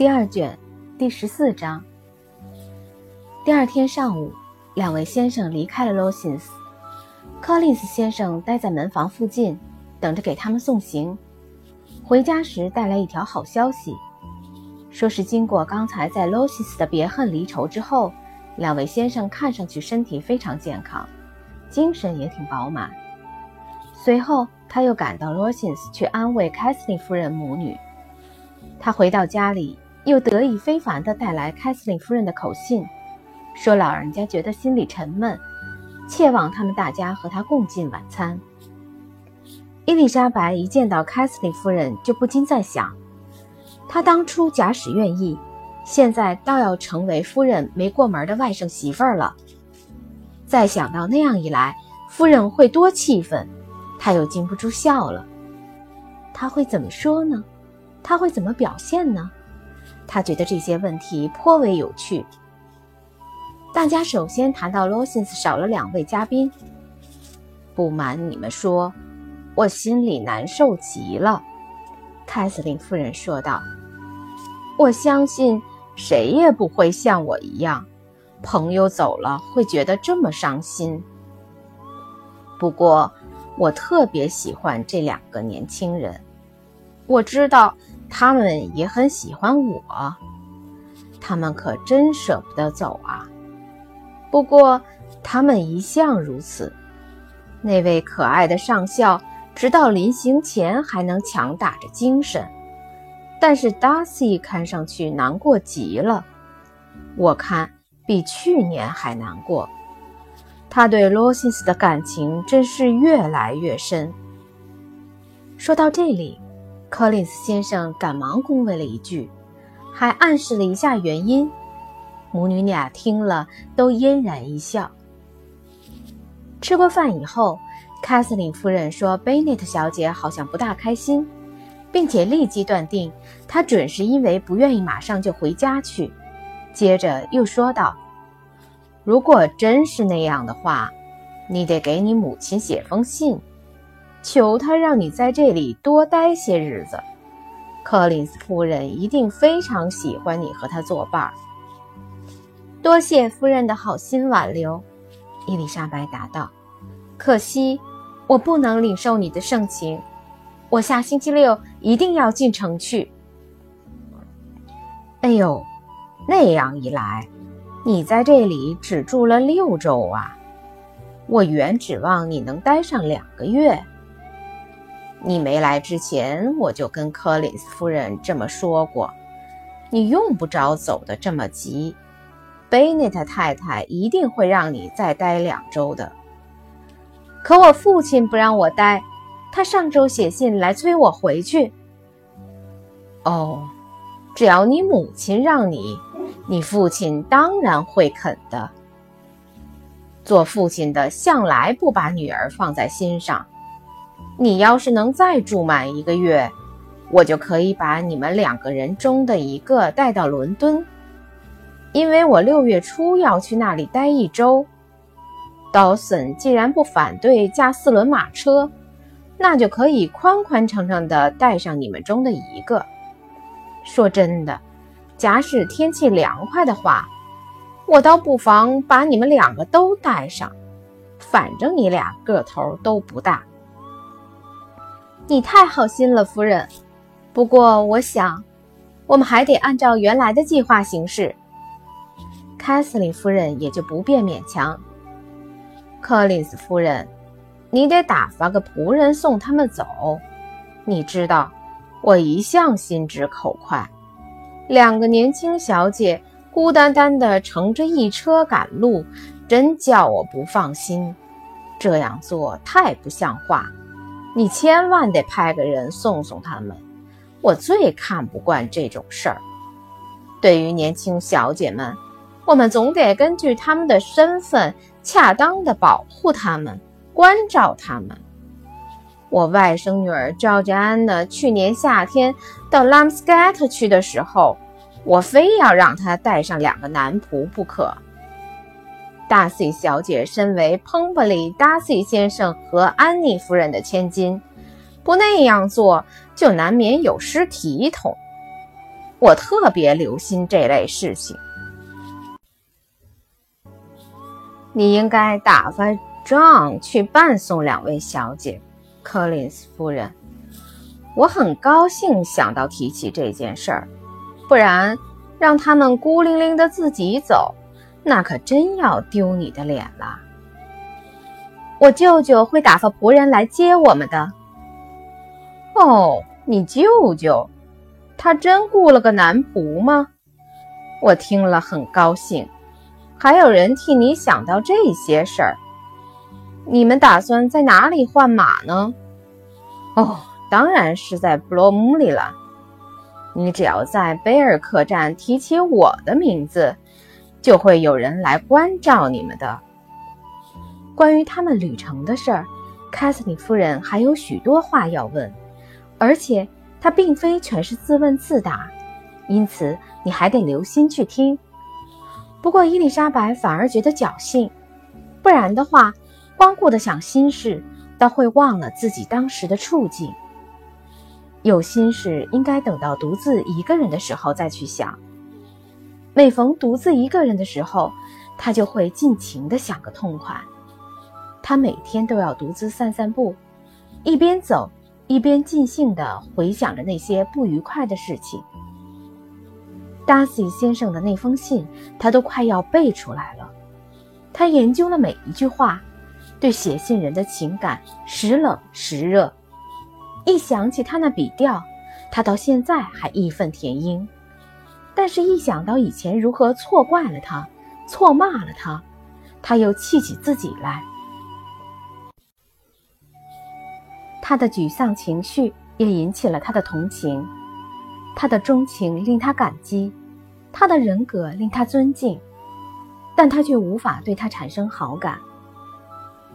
第二卷第十四章。第二天上午，两位先生离开了罗辛斯。柯林斯先生待在门房附近，等着给他们送行。回家时带来一条好消息，说是经过刚才在罗西斯的别恨离愁之后，两位先生看上去身体非常健康，精神也挺饱满。随后，他又赶到罗辛斯去安慰凯瑟琳夫人母女。他回到家里。又得意非凡地带来凯瑟琳夫人的口信，说老人家觉得心里沉闷，切望他们大家和他共进晚餐。伊丽莎白一见到凯瑟琳夫人，就不禁在想：她当初假使愿意，现在倒要成为夫人没过门的外甥媳妇儿了。再想到那样一来，夫人会多气愤，她又禁不住笑了。她会怎么说呢？她会怎么表现呢？他觉得这些问题颇为有趣。大家首先谈到罗辛斯少了两位嘉宾。不瞒你们说，我心里难受极了。”凯瑟琳夫人说道。“我相信谁也不会像我一样，朋友走了会觉得这么伤心。不过，我特别喜欢这两个年轻人。我知道。”他们也很喜欢我，他们可真舍不得走啊。不过，他们一向如此。那位可爱的上校，直到临行前还能强打着精神，但是达西看上去难过极了。我看比去年还难过。他对罗西斯的感情真是越来越深。说到这里。柯林斯先生赶忙恭维了一句，还暗示了一下原因。母女俩听了都嫣然一笑。吃过饭以后，凯瑟琳夫人说：“贝内特小姐好像不大开心，并且立即断定她准是因为不愿意马上就回家去。”接着又说道：“如果真是那样的话，你得给你母亲写封信。”求他让你在这里多待些日子，柯林斯夫人一定非常喜欢你和他作伴。多谢夫人的好心挽留，伊丽莎白答道。可惜我不能领受你的盛情，我下星期六一定要进城去。哎呦，那样一来，你在这里只住了六周啊！我原指望你能待上两个月。你没来之前，我就跟柯林斯夫人这么说过，你用不着走得这么急。贝内特太太一定会让你再待两周的。可我父亲不让我待，他上周写信来催我回去。哦，只要你母亲让你，你父亲当然会肯的。做父亲的向来不把女儿放在心上。你要是能再住满一个月，我就可以把你们两个人中的一个带到伦敦，因为我六月初要去那里待一周。道森既然不反对驾四轮马车，那就可以宽宽敞敞地带上你们中的一个。说真的，假使天气凉快的话，我倒不妨把你们两个都带上，反正你俩个头都不大。你太好心了，夫人。不过，我想，我们还得按照原来的计划行事。凯瑟琳夫人也就不便勉强。柯林斯夫人，你得打发个仆人送他们走。你知道，我一向心直口快。两个年轻小姐孤单单地乘着一车赶路，真叫我不放心。这样做太不像话。你千万得派个人送送他们，我最看不惯这种事儿。对于年轻小姐们，我们总得根据他们的身份，恰当的保护他们，关照他们。我外甥女儿赵家安呢，去年夏天到拉姆斯盖特去的时候，我非要让她带上两个男仆不可。达西小姐身为彭伯利·达西先生和安妮夫人的千金，不那样做就难免有失体统。我特别留心这类事情。你应该打发 John 去伴送两位小姐，柯林斯夫人。我很高兴想到提起这件事儿，不然让他们孤零零的自己走，那可真要丢你的脸了。我舅舅会打发仆人来接我们的。哦，你舅舅，他真雇了个男仆吗？我听了很高兴。还有人替你想到这些事儿。你们打算在哪里换马呢？哦。当然是在布罗姆里了。你只要在贝尔客栈提起我的名字，就会有人来关照你们的。关于他们旅程的事儿，凯瑟琳夫人还有许多话要问，而且她并非全是自问自答，因此你还得留心去听。不过伊丽莎白反而觉得侥幸，不然的话，光顾着想心事，倒会忘了自己当时的处境。有心事应该等到独自一个人的时候再去想。每逢独自一个人的时候，他就会尽情地想个痛快。他每天都要独自散散步，一边走一边尽兴地回想着那些不愉快的事情。达西先生的那封信，他都快要背出来了。他研究了每一句话，对写信人的情感时冷时热。一想起他那笔调，他到现在还义愤填膺；但是，一想到以前如何错怪了他、错骂了他，他又气起自己来。他的沮丧情绪也引起了他的同情，他的钟情令他感激，他的人格令他尊敬，但他却无法对他产生好感。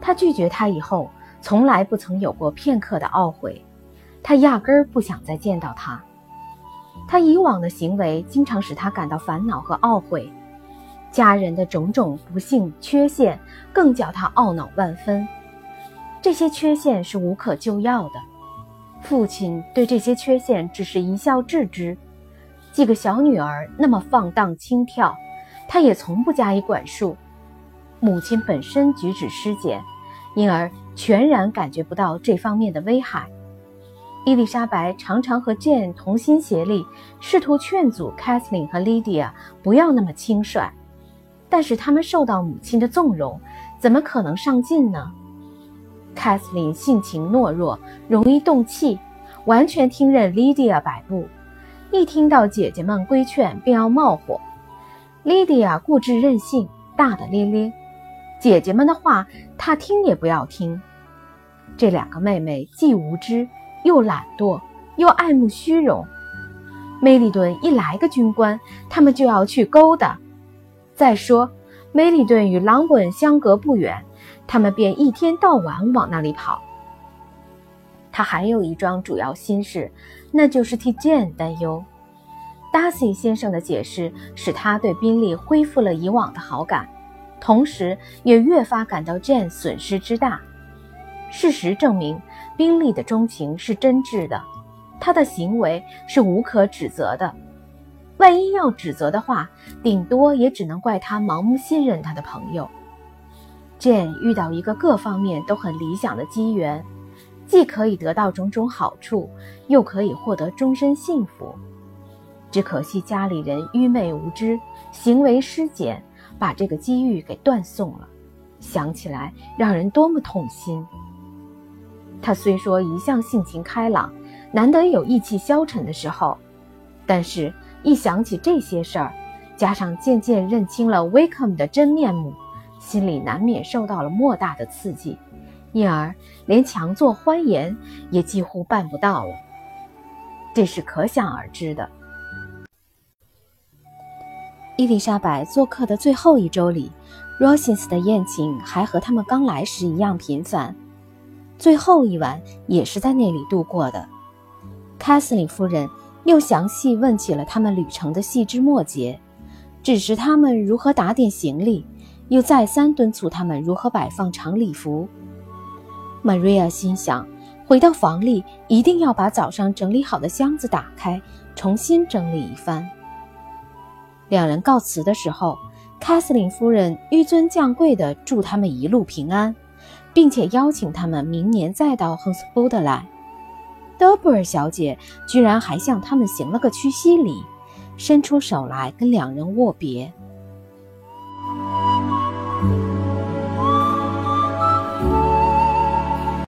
他拒绝他以后，从来不曾有过片刻的懊悔。他压根儿不想再见到他。他以往的行为经常使他感到烦恼和懊悔，家人的种种不幸缺陷更叫他懊恼万分。这些缺陷是无可救药的。父亲对这些缺陷只是一笑置之。几个小女儿那么放荡轻佻，他也从不加以管束。母亲本身举止失检，因而全然感觉不到这方面的危害。伊丽莎白常常和 Jane 同心协力，试图劝阻 Kathleen 和 Lydia 不要那么轻率，但是他们受到母亲的纵容，怎么可能上进呢？Kathleen 性情懦弱，容易动气，完全听任 Lydia 摆布，一听到姐姐们规劝便要冒火。Lydia 固执任性，大大咧咧，姐姐们的话她听也不要听。这两个妹妹既无知。又懒惰，又爱慕虚荣。梅里顿一来个军官，他们就要去勾搭。再说，梅里顿与朗本相隔不远，他们便一天到晚往那里跑。他还有一桩主要心事，那就是替 Jane 担忧。Darcy 先生的解释使他对宾利恢复了以往的好感，同时也越发感到 Jane 损失之大。事实证明。宾利的钟情是真挚的，他的行为是无可指责的。万一要指责的话，顶多也只能怪他盲目信任他的朋友。Jane 遇到一个各方面都很理想的机缘，既可以得到种种好处，又可以获得终身幸福。只可惜家里人愚昧无知，行为失检，把这个机遇给断送了。想起来，让人多么痛心。他虽说一向性情开朗，难得有意气消沉的时候，但是，一想起这些事儿，加上渐渐认清了 Wickham 的真面目，心里难免受到了莫大的刺激，因而连强作欢颜也几乎办不到了。这是可想而知的。伊丽莎白做客的最后一周里，Rosins 的宴请还和他们刚来时一样频繁。最后一晚也是在那里度过的。凯瑟琳夫人又详细问起了他们旅程的细枝末节，指示他们如何打点行李，又再三敦促他们如何摆放长礼服。Maria 心想，回到房里一定要把早上整理好的箱子打开，重新整理一番。两人告辞的时候，凯瑟琳夫人纡尊降贵地祝他们一路平安，并且邀请他们明年再到亨斯布德来。德布尔小姐居然还向他们行了个屈膝礼，伸出手来跟两人握别。